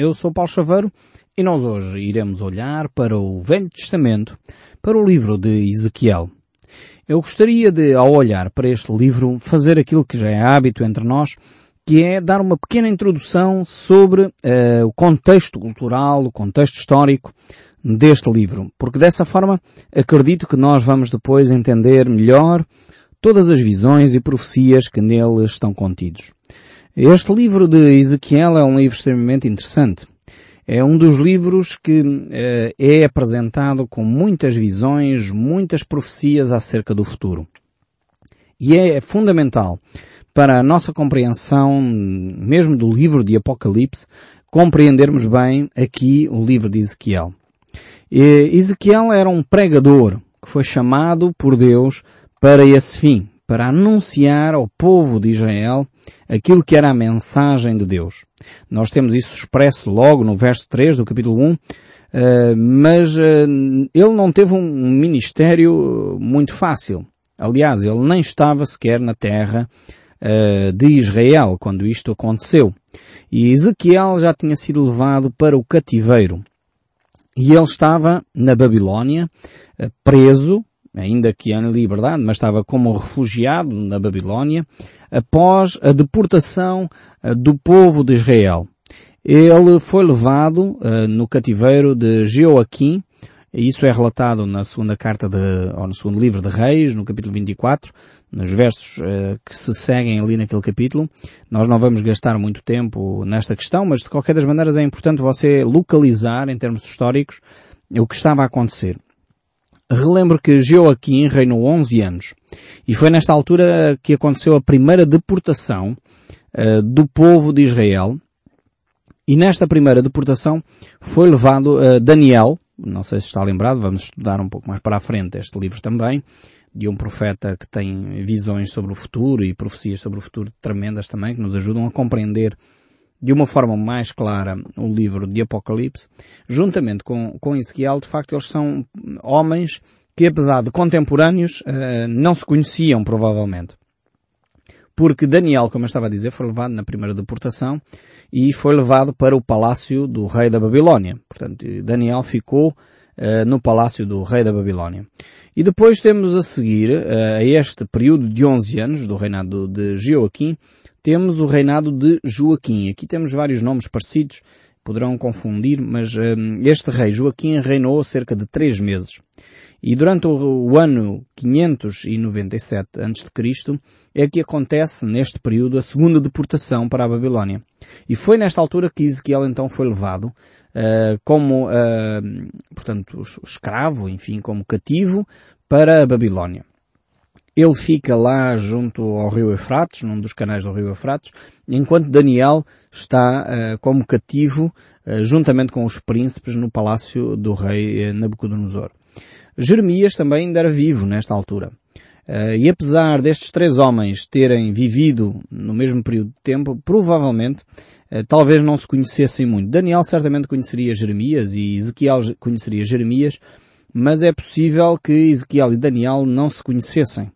Eu sou Paulo Chaveiro e nós hoje iremos olhar para o Velho Testamento, para o livro de Ezequiel. Eu gostaria de, ao olhar para este livro, fazer aquilo que já é hábito entre nós, que é dar uma pequena introdução sobre uh, o contexto cultural, o contexto histórico deste livro, porque dessa forma acredito que nós vamos depois entender melhor todas as visões e profecias que nele estão contidos. Este livro de Ezequiel é um livro extremamente interessante. É um dos livros que eh, é apresentado com muitas visões, muitas profecias acerca do futuro. E é fundamental para a nossa compreensão, mesmo do livro de Apocalipse, compreendermos bem aqui o livro de Ezequiel. E Ezequiel era um pregador que foi chamado por Deus para esse fim, para anunciar ao povo de Israel aquilo que era a mensagem de Deus. Nós temos isso expresso logo no verso 3 do capítulo 1, eh, mas eh, ele não teve um ministério muito fácil. Aliás, ele nem estava sequer na terra eh, de Israel quando isto aconteceu. E Ezequiel já tinha sido levado para o cativeiro. E ele estava na Babilónia, preso, ainda que em liberdade, mas estava como refugiado na Babilónia, após a deportação eh, do povo de Israel. Ele foi levado uh, no cativeiro de Jeoaquim, isso é relatado na segunda carta de, ou no segundo livro de Reis, no capítulo 24, nos versos uh, que se seguem ali naquele capítulo. Nós não vamos gastar muito tempo nesta questão, mas de qualquer das maneiras é importante você localizar, em termos históricos, o que estava a acontecer. Relembro que Joaquim reinou 11 anos. E foi nesta altura que aconteceu a primeira deportação uh, do povo de Israel. E nesta primeira deportação foi levado uh, Daniel, não sei se está lembrado, vamos estudar um pouco mais para a frente este livro também, de um profeta que tem visões sobre o futuro e profecias sobre o futuro tremendas também, que nos ajudam a compreender de uma forma mais clara o livro de Apocalipse, juntamente com, com Ezequiel, de facto eles são homens que apesar de contemporâneos, uh, não se conheciam provavelmente. Porque Daniel, como eu estava a dizer, foi levado na primeira deportação e foi levado para o palácio do rei da Babilónia. Portanto, Daniel ficou uh, no palácio do rei da Babilónia. E depois temos a seguir, uh, a este período de 11 anos do reinado de Joaquim, temos o reinado de Joaquim. Aqui temos vários nomes parecidos, poderão confundir, mas um, este rei Joaquim reinou cerca de três meses. E durante o, o ano 597 a.C. é que acontece neste período a segunda deportação para a Babilónia. E foi nesta altura que Ezequiel então foi levado uh, como, uh, portanto, escravo, enfim, como cativo para a Babilónia. Ele fica lá junto ao rio Eufrates, num dos canais do rio Eufrates, enquanto Daniel está uh, como cativo uh, juntamente com os príncipes no palácio do rei uh, Nabucodonosor. Jeremias também ainda era vivo nesta altura. e apesar destes três homens terem vivido no mesmo período de tempo, provavelmente talvez não se conhecessem muito. Daniel certamente conheceria Jeremias e Ezequiel conheceria Jeremias, mas é possível que Ezequiel e Daniel não se conhecessem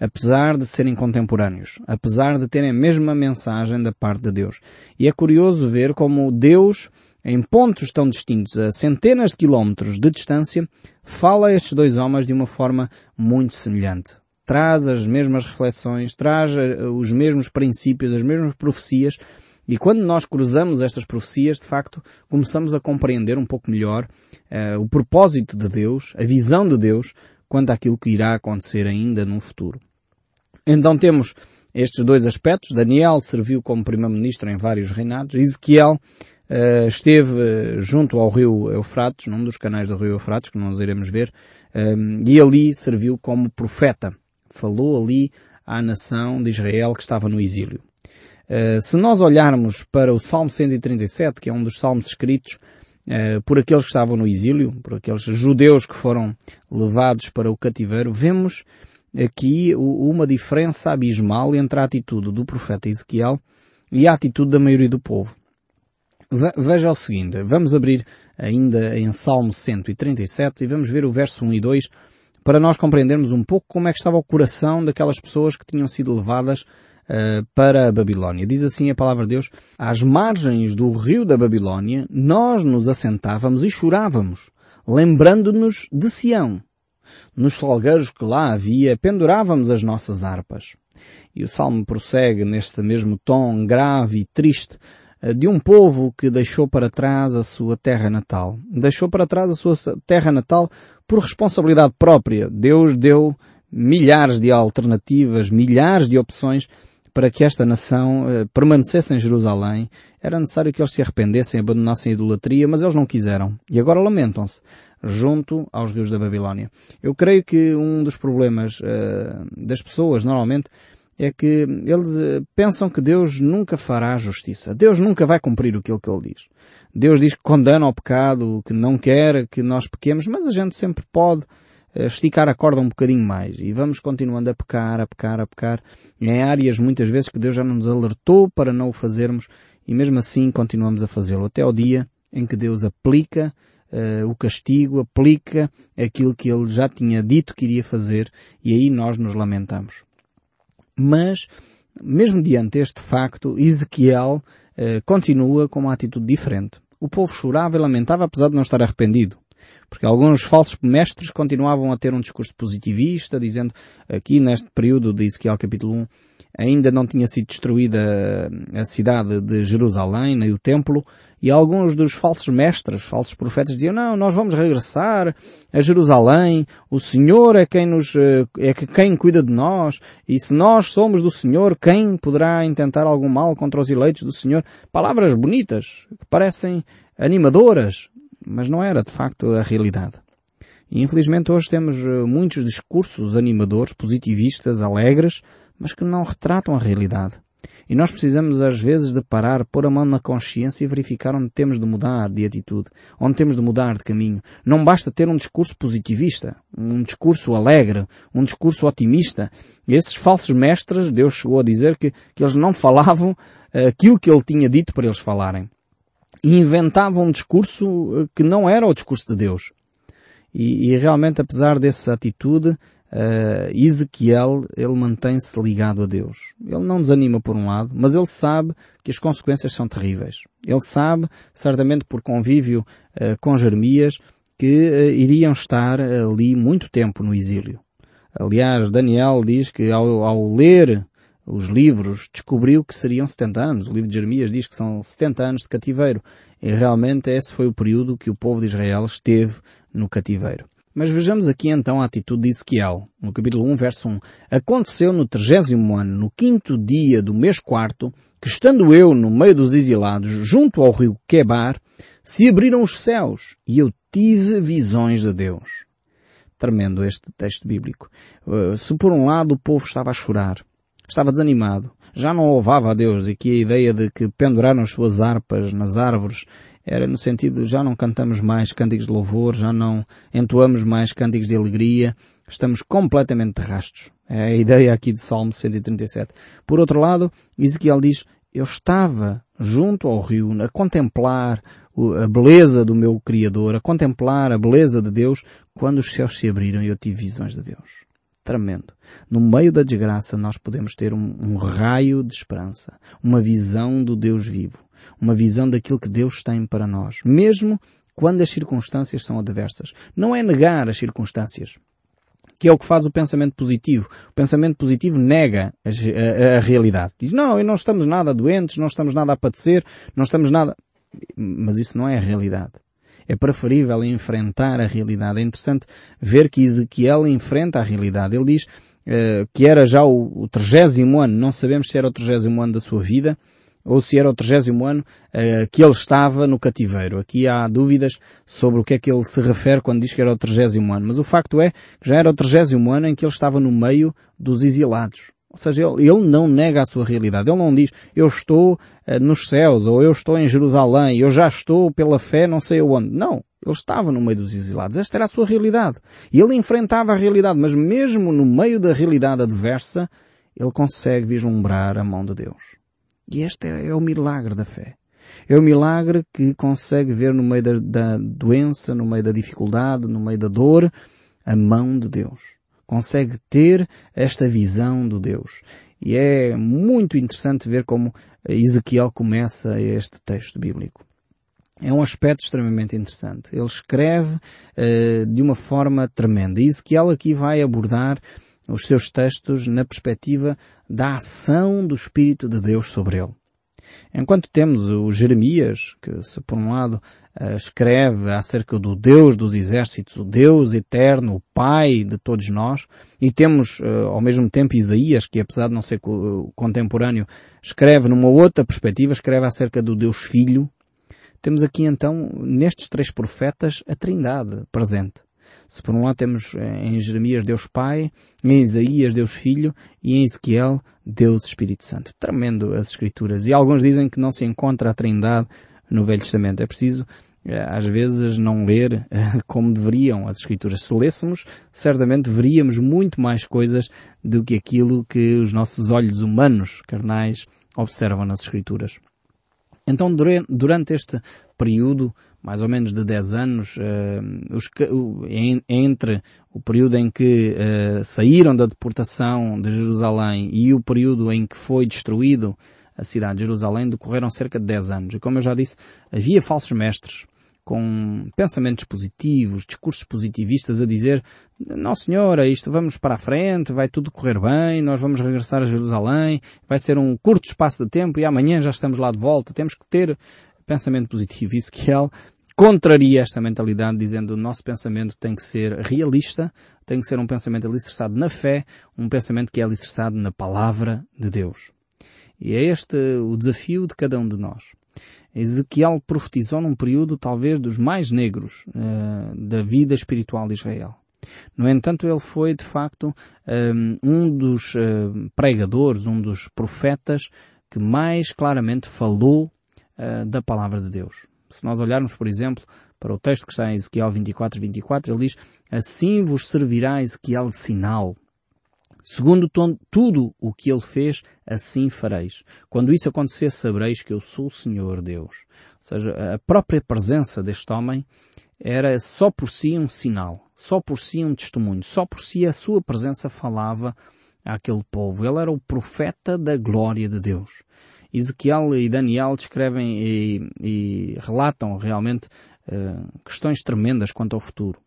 apesar de serem contemporâneos, apesar de terem a mesma mensagem da parte de Deus. E é curioso ver como Deus, em pontos tão distintos, a centenas de quilómetros de distância, fala a estes dois homens de uma forma muito semelhante. Traz as mesmas reflexões, traz eh, os mesmos princípios, as mesmas profecias, e quando nós cruzamos estas profecias, de facto, começamos a compreender um pouco melhor uh, o propósito de Deus, a visão de Deus, quanto àquilo que irá acontecer ainda no futuro. Então temos estes dois aspectos. Daniel serviu como primeiro-ministro em vários reinados. Ezequiel uh, esteve junto ao rio Eufrates, num dos canais do rio Eufrates, que nós iremos ver, um, e ali serviu como profeta. Falou ali à nação de Israel que estava no exílio. Uh, se nós olharmos para o Salmo 137, que é um dos salmos escritos uh, por aqueles que estavam no exílio, por aqueles judeus que foram levados para o cativeiro, vemos aqui uma diferença abismal entre a atitude do profeta Ezequiel e a atitude da maioria do povo. Veja o seguinte, vamos abrir ainda em Salmo 137 e vamos ver o verso 1 e 2 para nós compreendermos um pouco como é que estava o coração daquelas pessoas que tinham sido levadas uh, para a Babilónia. Diz assim a palavra de Deus, às margens do rio da Babilónia, nós nos assentávamos e chorávamos, lembrando-nos de Sião. Nos salgueiros que lá havia, pendurávamos as nossas harpas. E o Salmo prossegue neste mesmo tom grave e triste eh, de um povo que deixou para trás a sua terra natal. Deixou para trás a sua terra natal por responsabilidade própria. Deus deu milhares de alternativas, milhares de opções para que esta nação eh, permanecesse em Jerusalém. Era necessário que eles se arrependessem, abandonassem a idolatria, mas eles não quiseram. E agora lamentam-se junto aos rios da Babilónia. Eu creio que um dos problemas uh, das pessoas, normalmente, é que eles eh, pensam que Deus nunca fará justiça. Deus nunca vai cumprir aquilo que Ele diz. Deus diz que condena o pecado, que não quer que nós pequemos, mas a gente sempre pode eh, esticar a corda um bocadinho mais e vamos continuando a pecar, a pecar, a pecar em áreas muitas vezes que Deus já nos alertou para não o fazermos e mesmo assim continuamos a fazê-lo até ao dia em que Deus aplica uh, o castigo, aplica aquilo que Ele já tinha dito que iria fazer e aí nós nos lamentamos. Mas, mesmo diante deste facto, Ezequiel eh, continua com uma atitude diferente. O povo chorava e lamentava apesar de não estar arrependido. Porque alguns falsos mestres continuavam a ter um discurso positivista, dizendo aqui neste período de Ezequiel capítulo 1, ainda não tinha sido destruída a cidade de Jerusalém, nem o templo, e alguns dos falsos mestres, falsos profetas diziam, não, nós vamos regressar a Jerusalém, o Senhor é quem nos, eh, é quem cuida de nós, e se nós somos do Senhor, quem poderá intentar algum mal contra os eleitos do Senhor? Palavras bonitas, que parecem animadoras, mas não era de facto a realidade. E infelizmente hoje temos eh, muitos discursos animadores, positivistas, alegres, mas que não retratam a realidade. E nós precisamos às vezes de parar, pôr a mão na consciência e verificar onde temos de mudar de atitude, onde temos de mudar de caminho. Não basta ter um discurso positivista, um discurso alegre, um discurso otimista. Esses falsos mestres, Deus chegou a dizer que, que eles não falavam eh, aquilo que Ele tinha dito para eles falarem. Inventavam um discurso eh, que não era o discurso de Deus. E, e realmente, apesar dessa atitude, uh, Ezequiel, ele mantém-se ligado a Deus. Ele não desanima por um lado, mas ele sabe que as consequências são terríveis. Ele sabe, certamente por convívio uh, com Jeremias, que uh, iriam estar ali muito tempo no exílio. Aliás, Daniel diz que ao, ao ler os livros, descobriu que seriam 70 anos. O livro de Jeremias diz que são 70 anos de cativeiro. E realmente esse foi o período que o povo de Israel esteve no cativeiro. Mas vejamos aqui então a atitude de Ezequiel. No capítulo 1, verso 1. Aconteceu no trigésimo ano, no quinto dia do mês quarto, que estando eu no meio dos exilados, junto ao rio Quebar, se abriram os céus e eu tive visões de Deus. Tremendo este texto bíblico. Uh, se por um lado o povo estava a chorar, estava desanimado, já não louvava a Deus, e que a ideia de que penduraram as suas harpas nas árvores era no sentido, já não cantamos mais cânticos de louvor, já não entoamos mais cânticos de alegria, estamos completamente de rastos. É a ideia aqui de Salmo 137. Por outro lado, Ezequiel diz, eu estava junto ao rio a contemplar a beleza do meu Criador, a contemplar a beleza de Deus, quando os céus se abriram e eu tive visões de Deus. Tremendo. No meio da desgraça nós podemos ter um, um raio de esperança, uma visão do Deus vivo uma visão daquilo que Deus tem para nós, mesmo quando as circunstâncias são adversas. Não é negar as circunstâncias, que é o que faz o pensamento positivo. O pensamento positivo nega a, a, a realidade. Diz, não, não estamos nada doentes, não estamos nada a padecer, não estamos nada... Mas isso não é a realidade. É preferível enfrentar a realidade. É interessante ver que Ezequiel enfrenta a realidade. Ele diz uh, que era já o, o trigésimo ano, não sabemos se era o trigésimo ano da sua vida, ou se era o 30 ano uh, que ele estava no cativeiro. Aqui há dúvidas sobre o que é que ele se refere quando diz que era o 30 ano, mas o facto é que já era o 30 ano em que ele estava no meio dos exilados. Ou seja, ele, ele não nega a sua realidade. Ele não diz, eu estou uh, nos céus, ou eu estou em Jerusalém, eu já estou pela fé não sei onde. Não. Ele estava no meio dos exilados. Esta era a sua realidade. E ele enfrentava a realidade, mas mesmo no meio da realidade adversa, ele consegue vislumbrar a mão de Deus. E este é, é o milagre da fé. É o milagre que consegue ver no meio da, da, doença, no meio da dificuldade, no meio da dor, a mão de Deus. Consegue ter esta visão de Deus. E é muito interessante ver como Ezequiel começa este texto bíblico. É um aspecto extremamente interessante. Ele escreve uh, de uma forma tremenda. Ezequiel aqui vai abordar os seus textos na perspectiva da ação do Espírito de Deus sobre ele. Enquanto temos o Jeremias, que se por um lado eh, escreve acerca do Deus dos exércitos, o Deus eterno, o Pai de todos nós, e temos eh, ao mesmo tempo Isaías, que apesar de não ser contemporâneo, escreve numa outra perspectiva, escreve acerca do Deus Filho, temos aqui então, nestes três profetas, a Trindade presente. Se por um lado temos eh, em Jeremias Deus Pai, em Isaías Deus Filho e em Ezequiel Deus Espírito Santo. Tremendo as Escrituras. E alguns dizem que não se encontra a Trindade no Velho Testamento. É preciso eh, às vezes não ler eh, como deveriam as Escrituras. Se lêssemos, certamente veríamos muito mais coisas do que aquilo que os nossos olhos humanos, carnais, observam nas Escrituras. Então, durante este período, mais ou menos de 10 anos, os, entre o período em que uh, saíram da deportação de Jerusalém e o período em que foi destruído a cidade de Jerusalém, decorreram cerca de 10 anos. E como eu já disse, havia falsos mestres com pensamentos positivos, discursos positivistas a dizer, não senhora, isto vamos para a frente, vai tudo correr bem, nós vamos regressar a Jerusalém, vai ser um curto espaço de tempo e amanhã já estamos lá de volta, temos que ter pensamento positivo. Ezequiel contraria esta mentalidade dizendo o nosso pensamento tem que ser realista, tem que ser um pensamento alicerçado na fé, um pensamento que é alicerçado na palavra de Deus. E é este o desafio de cada um de nós. Ezequiel profetizou num período talvez dos mais negros uh, da vida espiritual de Israel. No entanto, ele foi de facto um, um dos uh, pregadores, um dos profetas que mais claramente falou uh, da palavra de Deus. Se nós olharmos, por exemplo, para o texto que está em Ezequiel 24, 24, ele diz, assim vos servirá Ezequiel de sinal. Segundo tudo o que ele fez, assim fareis. Quando isso acontecer, sabereis que eu sou o Senhor Deus. Ou seja, a própria presença deste homem era só por si um sinal, só por si um testemunho, só por si a sua presença falava àquele povo. Ele era o profeta da glória de Deus. Ezequiel e Daniel descrevem e, e relatam realmente uh, questões tremendas quanto ao futuro.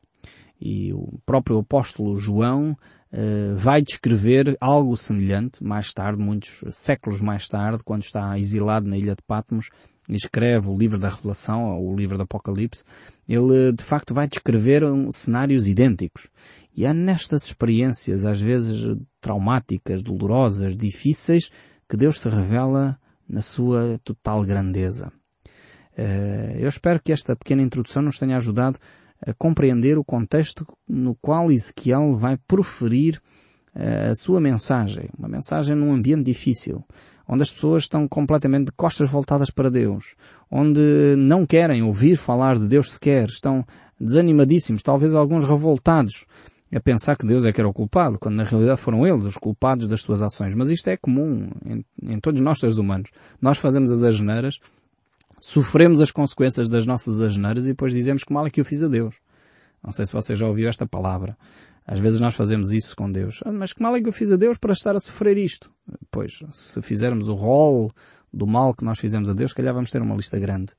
E o próprio apóstolo João uh, vai descrever algo semelhante mais tarde, muitos séculos mais tarde, quando está exilado na ilha de Patmos, escreve o livro da Revelação, ou o livro do Apocalipse, ele de facto vai descrever um, cenários idênticos. E é nestas experiências, às vezes traumáticas, dolorosas, difíceis, que Deus se revela na sua total grandeza. Eh, eu espero que esta pequena introdução nos tenha ajudado a compreender o contexto no qual Ezequiel vai proferir eh, a sua mensagem. Uma mensagem num ambiente difícil, onde as pessoas estão completamente de costas voltadas para Deus, onde não querem ouvir falar de Deus sequer, estão desanimadíssimos, talvez alguns revoltados, a pensar que Deus é que era o culpado, quando na realidade foram eles os culpados das suas ações. Mas isto é comum em, em todos nós seres humanos. Nós fazemos as asneiras, sofremos as consequências das nossas asneiras e depois dizemos que mal é que eu fiz a Deus. Não sei se você já ouviu esta palavra. Às vezes nós fazemos isso com Deus. Ah, mas que mal é que eu fiz a Deus para estar a sofrer isto? Pois, se fizermos o rol do mal que nós fizemos a Deus, calhar vamos ter uma lista grande.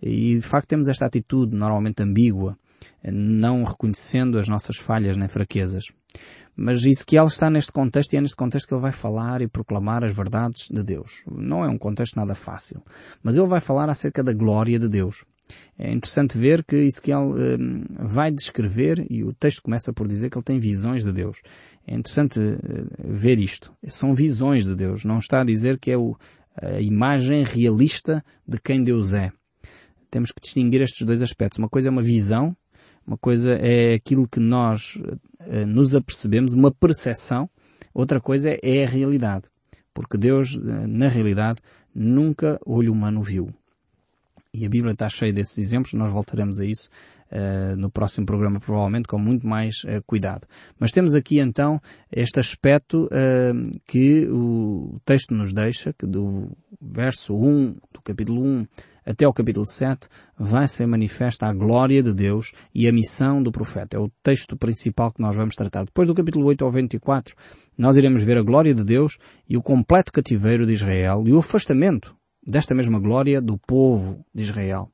E de facto temos esta atitude normalmente ambígua não reconhecendo as nossas falhas nem fraquezas. Mas Ezequiel está neste contexto e é neste contexto que ele vai falar e proclamar as verdades de Deus. Não é um contexto nada fácil. Mas ele vai falar acerca da glória de Deus. É interessante ver que Ezequiel eh, vai descrever, e o texto começa por dizer que ele tem visões de Deus. É interessante eh, ver isto. São visões de Deus. Não está a dizer que é o, a imagem realista de quem Deus é. Temos que distinguir estes dois aspectos. Uma coisa é uma visão uma coisa é aquilo que nós uh, nos apercebemos, uma percepção. Outra coisa é a realidade. Porque Deus, uh, na realidade, nunca olho humano viu. E a Bíblia está cheia desses exemplos, nós voltaremos a isso uh, no próximo programa, provavelmente, com muito mais uh, cuidado. Mas temos aqui então este aspecto uh, que o texto nos deixa, que do verso 1 do capítulo 1 até ao capítulo 7, vai ser manifesta a glória de Deus e a missão do profeta. É o texto principal que nós vamos tratar. Depois do capítulo 8 ao 24, nós iremos ver a glória de Deus e o completo cativeiro de Israel e o afastamento desta mesma glória do povo de Israel.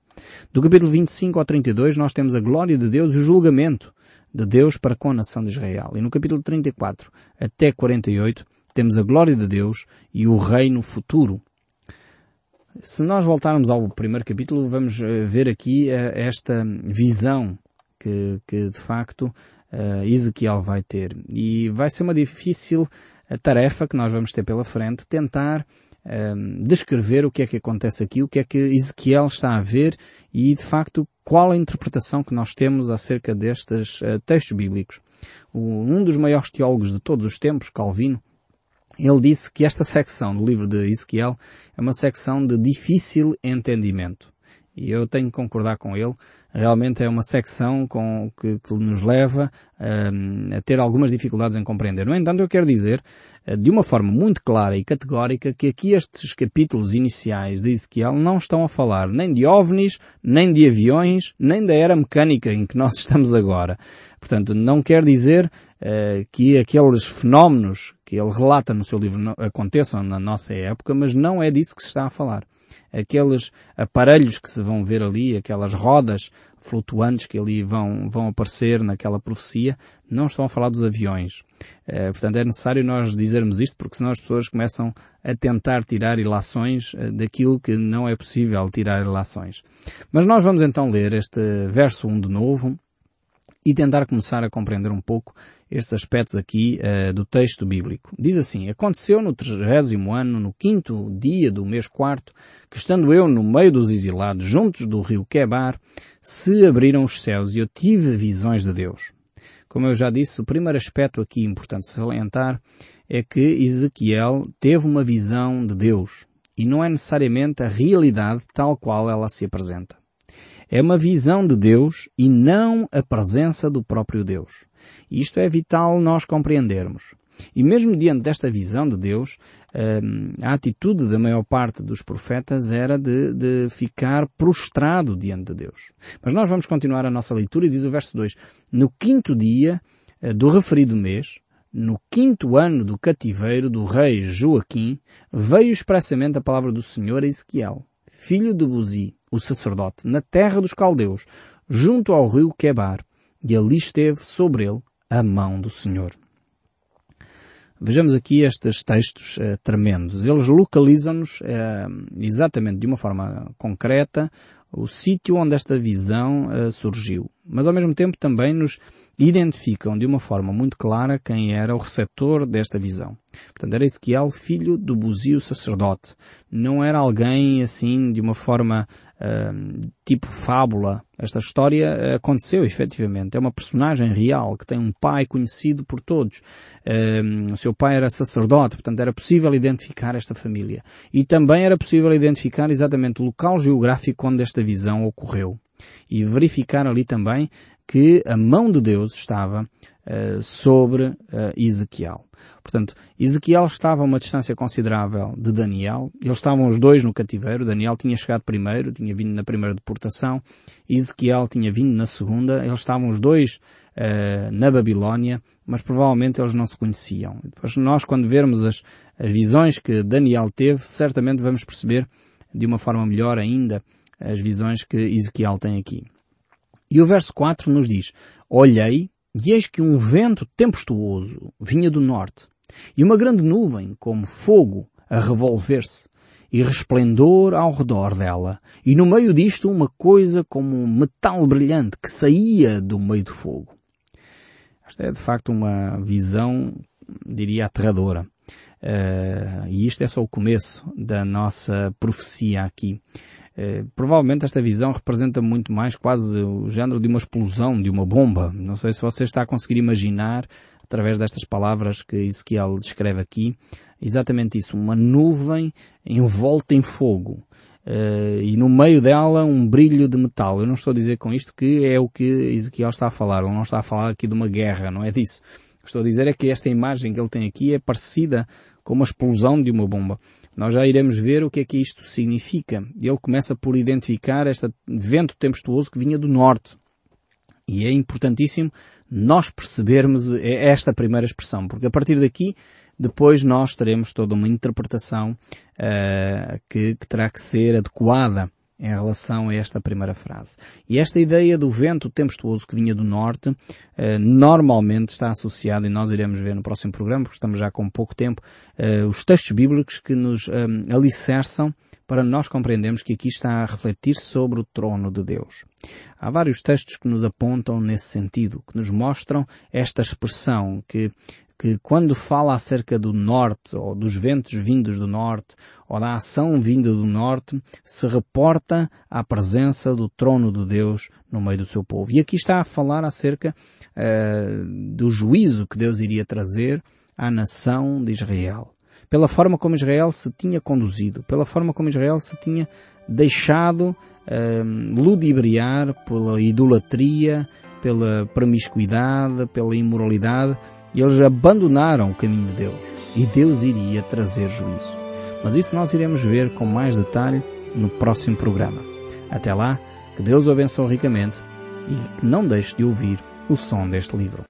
Do capítulo 25 ao 32 nós temos a glória de Deus e o julgamento de Deus para com a nação de Israel. E no capítulo 34 até 48 temos a glória de Deus e o reino futuro. Se nós voltarmos ao primeiro capítulo, vamos eh, ver aqui eh, esta visão que, que de facto eh, Ezequiel vai ter. E vai ser uma difícil tarefa que nós vamos ter pela frente, tentar descrever o que é que acontece aqui, o que é que Ezequiel está a ver e, de facto, qual a interpretação que nós temos acerca destes textos bíblicos. um dos maiores teólogos de todos os tempos, Calvino, ele disse que esta secção do livro de Ezequiel é uma secção de difícil entendimento. E eu tenho que concordar com ele. Realmente é uma secção com, que, que nos leva um, a ter algumas dificuldades em compreender. No entanto, eu quero dizer, uh, de uma forma muito clara e categórica, que aqui estes capítulos iniciais de Ezequiel não estão a falar nem de ovnis, nem de aviões, nem da era mecânica em que nós estamos agora. Portanto, não quer dizer que aqueles fenómenos que ele relata no seu livro aconteçam na nossa época, mas não é disso que se está a falar. Aqueles aparelhos que se vão ver ali, aquelas rodas flutuantes que ali vão, vão aparecer naquela profecia, não estão a falar dos aviões. Uh, portanto, é necessário nós dizermos isto, porque senão as pessoas começam a tentar tirar ilações uh, daquilo que não é possível tirar ilações. Mas nós vamos então ler este verso 1 de novo, e tentar começar a compreender um pouco estes aspectos aqui uh, do texto bíblico. Diz assim, aconteceu no trigésimo ano, no quinto dia do mês quarto, que estando eu no meio dos exilados, juntos do rio Quebar, se abriram os céus e eu tive visões de Deus. Como eu já disse, o primeiro aspecto aqui importante salientar é que Ezequiel teve uma visão de Deus e não é necessariamente a realidade tal qual ela se apresenta. É uma visão de Deus e não a presença do próprio Deus. Isto é vital nós compreendermos. E mesmo diante desta visão de Deus, hum, a atitude da maior parte dos profetas era de, de, ficar prostrado diante de Deus. Mas nós vamos continuar a nossa leitura e diz o verso 2. No quinto dia eh, do referido mês, no quinto ano do cativeiro do rei Joaquim, veio expressamente a palavra do Senhor a Ezequiel, filho de Buzi, o sacerdote, na terra dos caldeus, junto ao rio Quebar, e ali esteve sobre ele a mão do Senhor. Vejamos aqui estes textos eh, tremendos. Eles localizam-nos eh, exatamente de uma forma concreta o sítio onde esta visão uh, surgiu. Mas ao mesmo tempo também nos identificam de uma forma muito clara quem era o receptor desta visão. Portanto, era Ezequiel, filho do buzio sacerdote. Não era alguém assim de uma forma uh, tipo fábula. Esta história aconteceu efetivamente. É uma personagem real que tem um pai conhecido por todos. Uh, o seu pai era sacerdote, portanto era possível identificar esta família. E também era possível identificar exatamente o local geográfico onde esta visão ocorreu. E verificar ali também que a mão de Deus estava uh, sobre uh, Ezequiel. Portanto, Ezequiel estava a uma distância considerável de Daniel. Eles estavam os dois no cativeiro. Daniel tinha chegado primeiro, tinha vindo na primeira deportação. Ezequiel tinha vindo na segunda. Eles estavam os dois uh, na Babilónia, mas provavelmente eles não se conheciam. Depois nós, quando vermos as, as visões que Daniel teve, certamente vamos perceber de uma forma melhor ainda as visões que Ezequiel tem aqui. E o verso 4 nos diz, Olhei, e eis que um vento tempestuoso vinha do norte, e uma grande nuvem, como fogo, a revolver-se, e resplendor ao redor dela, e no meio disto uma coisa como um metal brilhante que saía do meio do fogo. Esta é de facto uma visão, diria, aterradora. Uh, e isto é só o começo da nossa profecia aqui. Eh, provavelmente esta visão representa muito mais quase o género de uma explosão, de uma bomba. Não sei se você está a conseguir imaginar, através destas palavras que Ezequiel descreve aqui, exatamente isso, uma nuvem envolta em fogo. Uh, e no meio dela um brilho de metal. Eu não estou a dizer com isto que é o que Ezequiel está a falar. Ele não está a falar aqui de uma guerra, não é disso. O que estou a dizer é que esta imagem que ele tem aqui é parecida com uma explosão de uma bomba. Nós já iremos ver o que é que isto significa. Ele começa por identificar este vento tempestuoso que vinha do norte. E é importantíssimo nós percebermos esta primeira expressão, porque a partir daqui depois nós teremos toda uma interpretação uh, que, que terá que ser adequada em relação a esta primeira frase. E esta ideia do vento tempestuoso que vinha do norte, eh, normalmente está associada, e nós iremos ver no próximo programa, porque estamos já com pouco tempo, eh, os textos bíblicos que nos eh, alicerçam para nós compreendermos que aqui está a refletir sobre o trono de Deus. Há vários textos que nos apontam nesse sentido, que nos mostram esta expressão que que quando fala acerca do norte, ou dos ventos vindos do norte, ou da ação vinda do norte, se reporta à presença do trono de Deus no meio do seu povo. E aqui está a falar acerca uh, do juízo que Deus iria trazer à nação de Israel. Pela forma como Israel se tinha conduzido, pela forma como Israel se tinha deixado uh, ludibriar pela idolatria, pela promiscuidade, pela imoralidade, e eles abandonaram o caminho de Deus. E Deus iria trazer juízo. Mas isso nós iremos ver com mais detalhe no próximo programa. Até lá, que Deus o abençoe ricamente e que não deixe de ouvir o som deste livro.